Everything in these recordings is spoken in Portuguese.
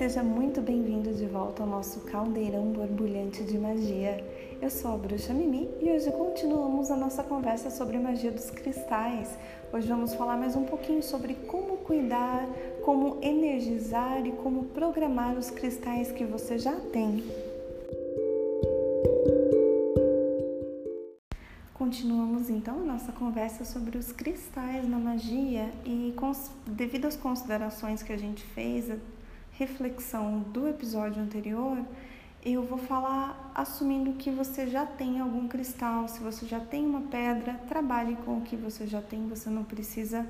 Seja muito bem-vindo de volta ao nosso caldeirão borbulhante de magia. Eu sou a Bruxa Mimi e hoje continuamos a nossa conversa sobre magia dos cristais. Hoje vamos falar mais um pouquinho sobre como cuidar, como energizar e como programar os cristais que você já tem. Continuamos então a nossa conversa sobre os cristais na magia e devido às considerações que a gente fez, reflexão do episódio anterior, eu vou falar assumindo que você já tem algum cristal, se você já tem uma pedra, trabalhe com o que você já tem, você não precisa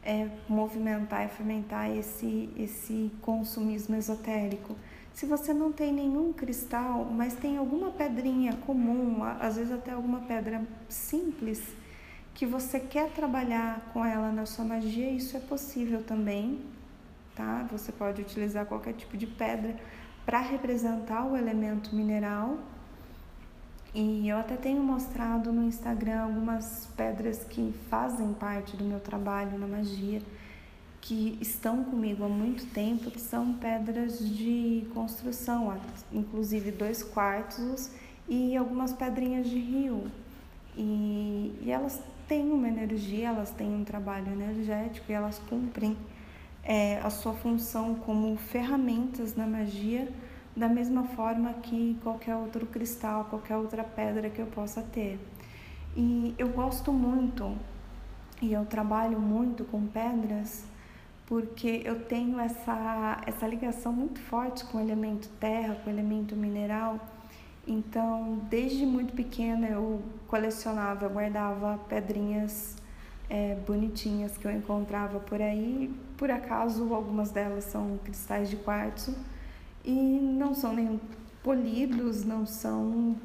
é, movimentar e fermentar esse, esse consumismo esotérico. Se você não tem nenhum cristal, mas tem alguma pedrinha comum, às vezes até alguma pedra simples, que você quer trabalhar com ela na sua magia, isso é possível também, tá? Você pode utilizar qualquer tipo de pedra para representar o elemento mineral. E eu até tenho mostrado no Instagram algumas pedras que fazem parte do meu trabalho na magia que estão comigo há muito tempo, que são pedras de construção, inclusive dois quartos e algumas pedrinhas de rio. E, e elas têm uma energia, elas têm um trabalho energético e elas cumprem é, a sua função como ferramentas na magia, da mesma forma que qualquer outro cristal, qualquer outra pedra que eu possa ter. E eu gosto muito e eu trabalho muito com pedras porque eu tenho essa, essa ligação muito forte com o elemento terra, com o elemento mineral. Então, desde muito pequena eu colecionava, eu guardava pedrinhas é, bonitinhas que eu encontrava por aí. Por acaso, algumas delas são cristais de quartzo e não são nem polidos, não são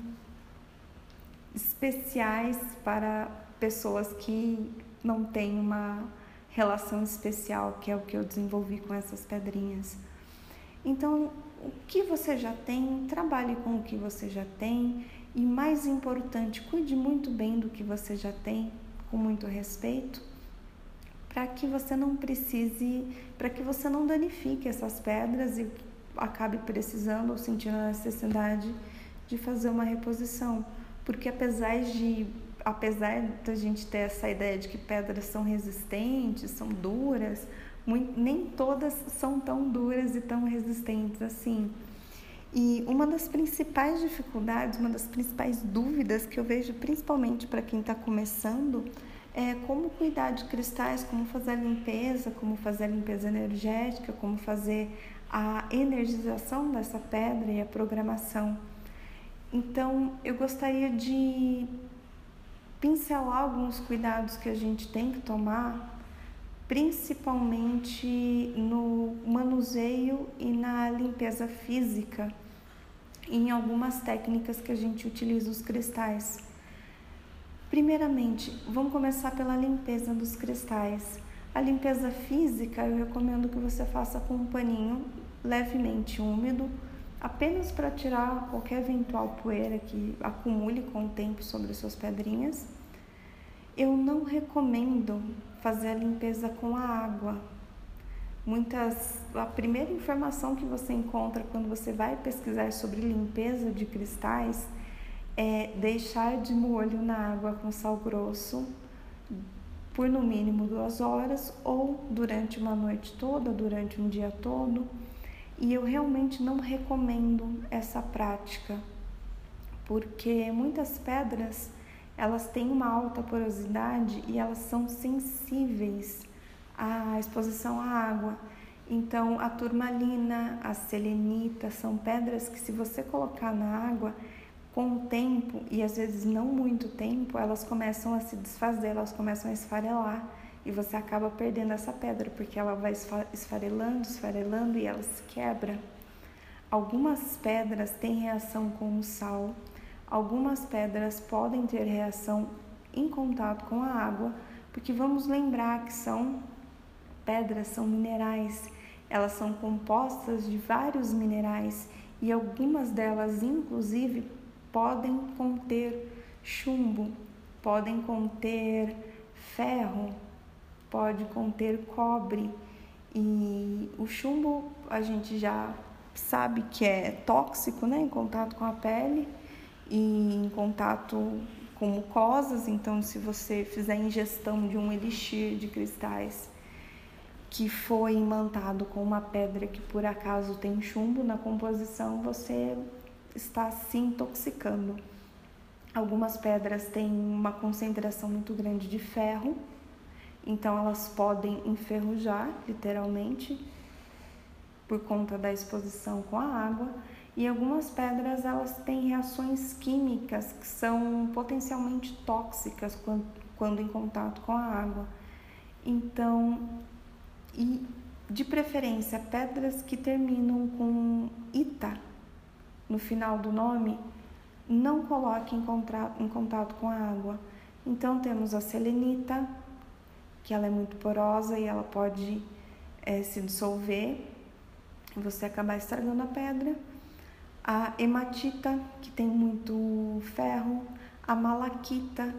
especiais para pessoas que não têm uma relação especial, que é o que eu desenvolvi com essas pedrinhas. Então, o que você já tem, trabalhe com o que você já tem e, mais importante, cuide muito bem do que você já tem, com muito respeito, para que você não precise, para que você não danifique essas pedras e acabe precisando ou sentindo a necessidade de fazer uma reposição. Porque apesar de apesar da gente ter essa ideia de que pedras são resistentes, são duras, muito, nem todas são tão duras e tão resistentes assim. E uma das principais dificuldades, uma das principais dúvidas que eu vejo, principalmente para quem está começando, é como cuidar de cristais, como fazer a limpeza, como fazer a limpeza energética, como fazer a energização dessa pedra e a programação. Então, eu gostaria de pincelar alguns cuidados que a gente tem que tomar, principalmente no manuseio e na limpeza física, em algumas técnicas que a gente utiliza os cristais. Primeiramente, vamos começar pela limpeza dos cristais. A limpeza física eu recomendo que você faça com um paninho levemente úmido, apenas para tirar qualquer eventual poeira que acumule com o tempo sobre as suas pedrinhas. Eu não recomendo fazer a limpeza com a água. Muitas a primeira informação que você encontra quando você vai pesquisar sobre limpeza de cristais é deixar de molho na água com sal grosso por no mínimo duas horas ou durante uma noite toda, durante um dia todo. E eu realmente não recomendo essa prática, porque muitas pedras elas têm uma alta porosidade e elas são sensíveis à exposição à água. Então, a turmalina, a selenita são pedras que, se você colocar na água, com o tempo, e às vezes não muito tempo, elas começam a se desfazer, elas começam a esfarelar e você acaba perdendo essa pedra, porque ela vai esfarelando, esfarelando e ela se quebra. Algumas pedras têm reação com o sal, algumas pedras podem ter reação em contato com a água, porque vamos lembrar que são pedras, são minerais, elas são compostas de vários minerais e algumas delas, inclusive, podem conter chumbo, podem conter ferro, pode conter cobre. E o chumbo a gente já sabe que é tóxico, né, em contato com a pele e em contato com mucosas, então se você fizer ingestão de um elixir de cristais que foi imantado com uma pedra que por acaso tem chumbo na composição, você está se intoxicando. Algumas pedras têm uma concentração muito grande de ferro, então elas podem enferrujar, literalmente, por conta da exposição com a água. E algumas pedras elas têm reações químicas que são potencialmente tóxicas quando, em contato com a água. Então, e de preferência pedras que terminam com ita no final do nome, não coloque em, contato com a água. Então temos a selenita, que ela é muito porosa e ela pode é, se dissolver e você acabar estragando a pedra. A hematita, que tem muito ferro. A malaquita,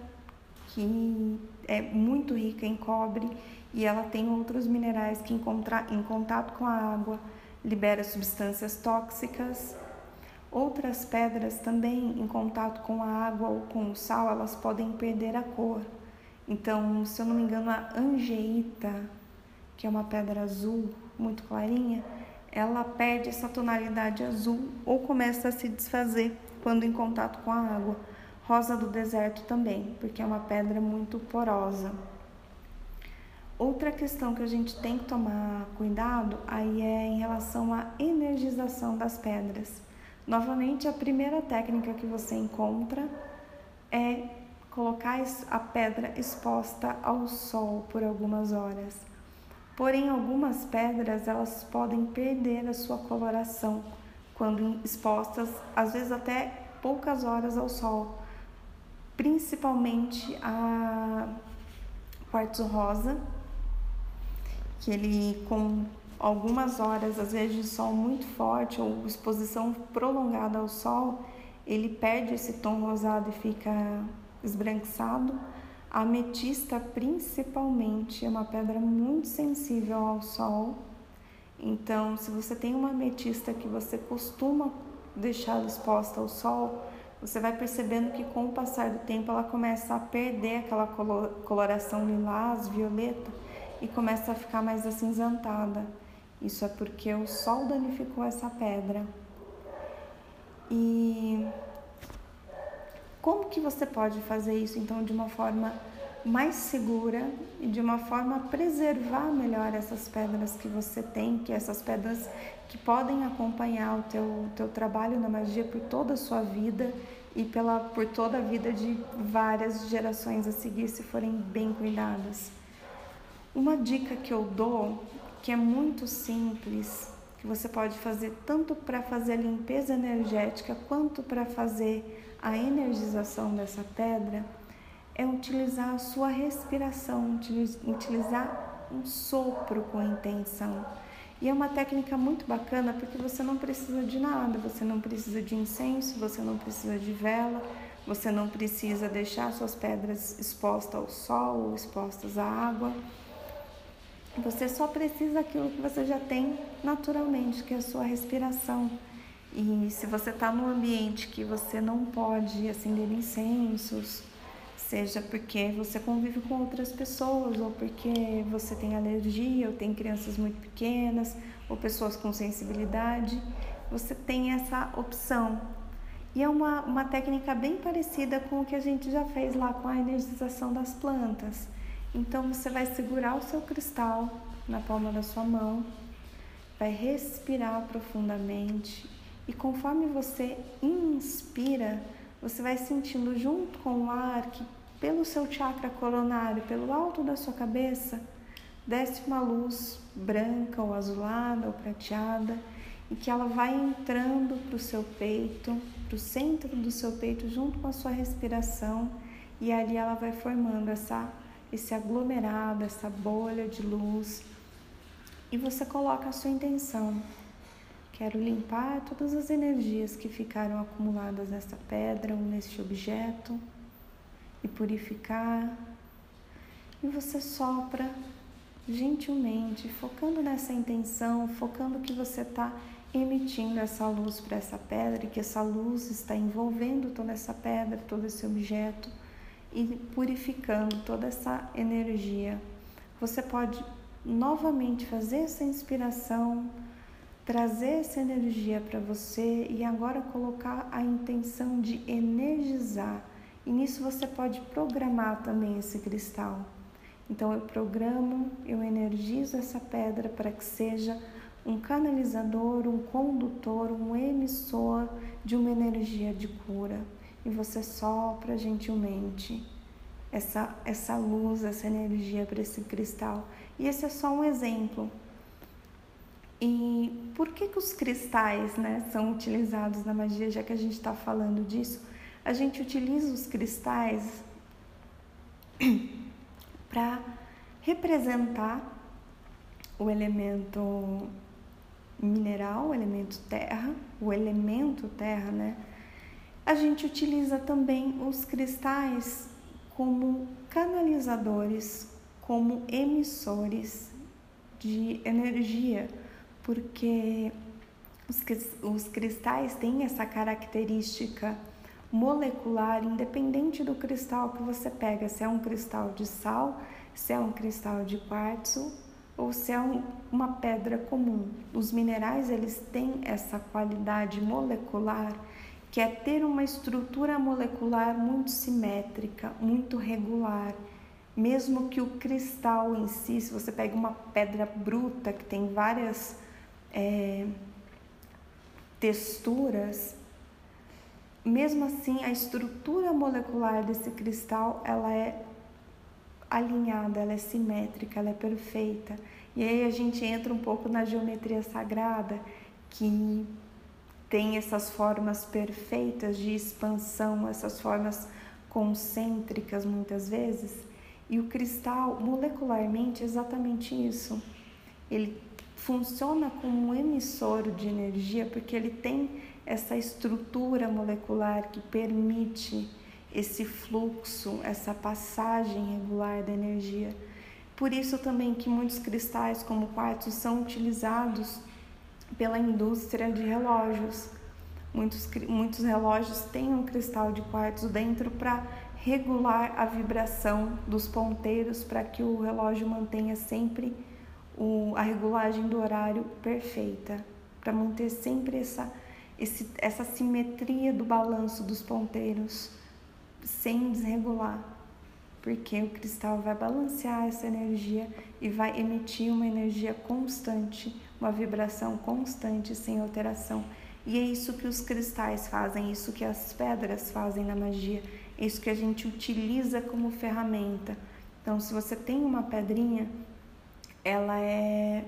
que é muito rica em cobre e ela tem outros minerais que em, contato com a água libera substâncias tóxicas. Outras pedras também em contato com a água ou com o sal, elas podem perder a cor. Então, se eu não me engano, a angeita, que é uma pedra azul muito clarinha, ela perde essa tonalidade azul ou começa a se desfazer quando em contato com a água. Rosa do deserto também, porque é uma pedra muito porosa. Outra questão que a gente tem que tomar cuidado aí é em relação à energização das pedras. Novamente, a primeira técnica que você encontra é colocar a pedra exposta ao sol por algumas horas. Porém, algumas pedras elas podem perder a sua coloração quando expostas, às vezes até poucas horas ao sol, principalmente a quartzo rosa, que ele com algumas horas, às vezes de sol muito forte ou exposição prolongada ao sol, ele perde esse tom rosado e fica esbranquiçado. A ametista, principalmente, é uma pedra muito sensível ao sol. Então, se você tem uma ametista que você costuma deixar exposta ao sol, você vai percebendo que com o passar do tempo ela começa a perder aquela coloração lilás, violeta e começa a ficar mais acinzentada. Isso é porque o sol danificou essa pedra. E como que você pode fazer isso então de uma forma mais segura e de uma forma a preservar melhor essas pedras que você tem, que essas pedras que podem acompanhar o teu, teu trabalho na magia por toda a sua vida e pela, por toda a vida de várias gerações a seguir, se forem bem cuidadas. Uma dica que eu dou, que é muito simples, que você pode fazer tanto para fazer a limpeza energética quanto para fazer a energização dessa pedra é utilizar a sua respiração, utilizar um sopro com intenção. E é uma técnica muito bacana porque você não precisa de nada, você não precisa de incenso, você não precisa de vela, você não precisa deixar suas pedras expostas ao sol ou expostas à água. Você só precisa daquilo que você já tem naturalmente, que é a sua respiração. E se você está num ambiente que você não pode acender incensos, seja porque você convive com outras pessoas, ou porque você tem alergia, ou tem crianças muito pequenas, ou pessoas com sensibilidade, você tem essa opção. E é uma, uma técnica bem parecida com o que a gente já fez lá com a energização das plantas. Então você vai segurar o seu cristal na palma da sua mão, vai respirar profundamente e conforme você inspira, você vai sentindo junto com o ar que pelo seu chakra coronário, pelo alto da sua cabeça, desce uma luz branca ou azulada ou prateada e que ela vai entrando para o seu peito, para o centro do seu peito, junto com a sua respiração, e ali ela vai formando essa, esse aglomerado, essa bolha de luz. E você coloca a sua intenção. Quero limpar todas as energias que ficaram acumuladas nessa pedra ou neste objeto e purificar. E você sopra gentilmente, focando nessa intenção, focando que você está emitindo essa luz para essa pedra e que essa luz está envolvendo toda essa pedra, todo esse objeto e purificando toda essa energia. Você pode novamente fazer essa inspiração, trazer essa energia para você e agora colocar a intenção de energizar. E nisso você pode programar também esse cristal. Então eu programo, eu energizo essa pedra para que seja um canalizador, um condutor, um emissor de uma energia de cura. E você sopra gentilmente essa, essa luz, essa energia para esse cristal. E esse é só um exemplo. E por que, que os cristais né, são utilizados na magia, já que a gente está falando disso? A gente utiliza os cristais para representar o elemento mineral, o elemento terra, o elemento terra, né? A gente utiliza também os cristais como canalizadores, como emissores de energia, porque os, cristais têm essa característica molecular, independente do cristal que você pega, se é um cristal de sal, se é um cristal de quartzo ou se é um, uma pedra comum. Os minerais eles têm essa qualidade molecular que é ter uma estrutura molecular muito simétrica, muito regular. Mesmo que o cristal em si, se você pega uma pedra bruta que tem várias é, texturas, mesmo assim a estrutura molecular desse cristal ela é alinhada, ela é simétrica, ela é perfeita. E aí a gente entra um pouco na geometria sagrada, que tem essas formas perfeitas de expansão, essas formas concêntricas muitas vezes. E o cristal, molecularmente, é exatamente isso. Ele funciona como um emissor de energia porque ele tem essa estrutura molecular que permite esse fluxo, essa passagem regular da energia. Por isso também que muitos cristais como quartzo são utilizados pela indústria de relógios. Muitos, muitos relógios têm um cristal de quartzo dentro para regular a vibração dos ponteiros para que o relógio mantenha sempre o, a regulagem do horário perfeita, para manter sempre essa, esse, essa simetria do balanço dos ponteiros sem desregular, porque o cristal vai balancear essa energia e vai emitir uma energia constante, uma vibração constante, sem alteração. E é isso que os cristais fazem, isso que as pedras fazem na magia, é isso que a gente utiliza como ferramenta. Então, se você tem uma pedrinha, ela é,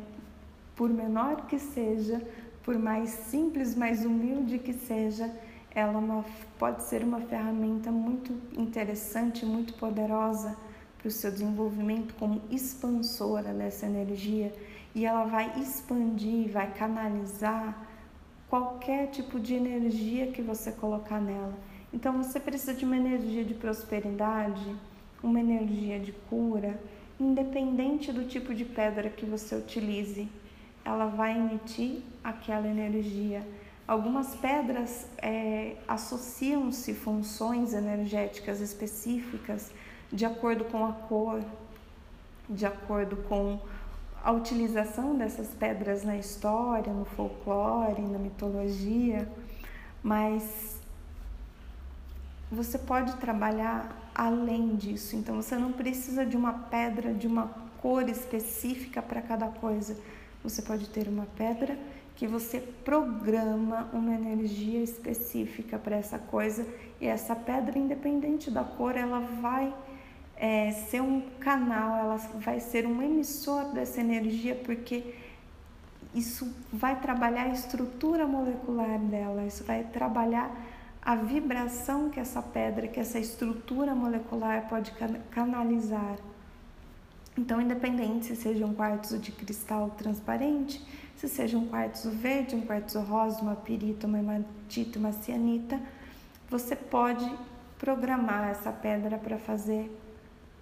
por menor que seja, por mais simples, mais humilde que seja, ela é uma, pode ser uma ferramenta muito interessante, muito poderosa para o seu desenvolvimento como expansora dessa energia e ela vai expandir, vai canalizar qualquer tipo de energia que você colocar nela. Então você precisa de uma energia de prosperidade, uma energia de cura, independente do tipo de pedra que você utilize, ela vai emitir aquela energia Algumas pedras é, associam-se funções energéticas específicas de acordo com a cor, de acordo com a utilização dessas pedras na história, no folclore, na mitologia, mas você pode trabalhar além disso. Então você não precisa de uma pedra de uma cor específica para cada coisa. Você pode ter uma pedra que você programa uma energia específica para essa coisa e essa pedra, independente da cor, ela vai é, ser um canal, ela vai ser um emissor dessa energia, porque isso vai trabalhar a estrutura molecular dela, isso vai trabalhar a vibração que essa pedra, que essa estrutura molecular pode canalizar. Então, independente se seja um quartzo de cristal transparente, se seja um quartzo verde, um quartzo rosa, uma pirita, uma hematita, uma cianita, você pode programar essa pedra para fazer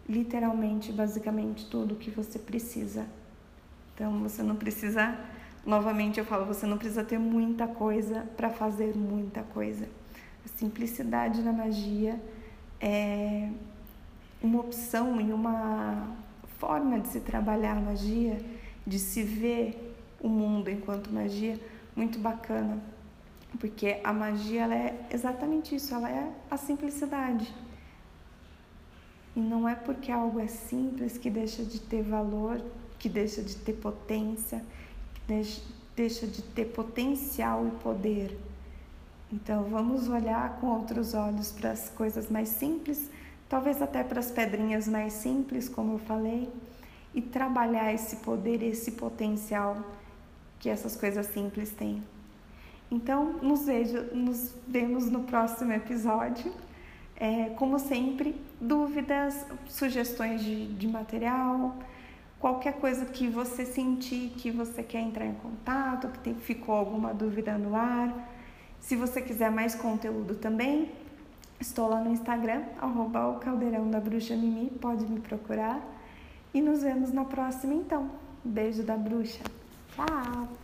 literalmente, basicamente tudo que você precisa. Então você não precisa, novamente eu falo, você não precisa ter muita coisa para fazer muita coisa. A simplicidade na magia é uma opção e uma forma de se trabalhar magia, de se ver o mundo enquanto magia, muito bacana. Porque a magia ela é exatamente isso, ela é a simplicidade. E não é porque algo é simples que deixa de ter valor, que deixa de ter potência, que deixa de ter potencial e poder. Então vamos olhar com outros olhos para as coisas mais simples, talvez até para as pedrinhas mais simples, como eu falei, e trabalhar esse poder, esse potencial que essas coisas simples têm. Então, nos, vejo, nos vemos no próximo episódio. É, como sempre, dúvidas, sugestões de, de material, qualquer coisa que você sentir que você quer entrar em contato, que tem, ficou alguma dúvida no ar. Se você quiser mais conteúdo também, estou lá no Instagram, arroba o caldeirão da bruxa Mimi, pode me procurar. E nos vemos na próxima então. Beijo da bruxa. Tchau!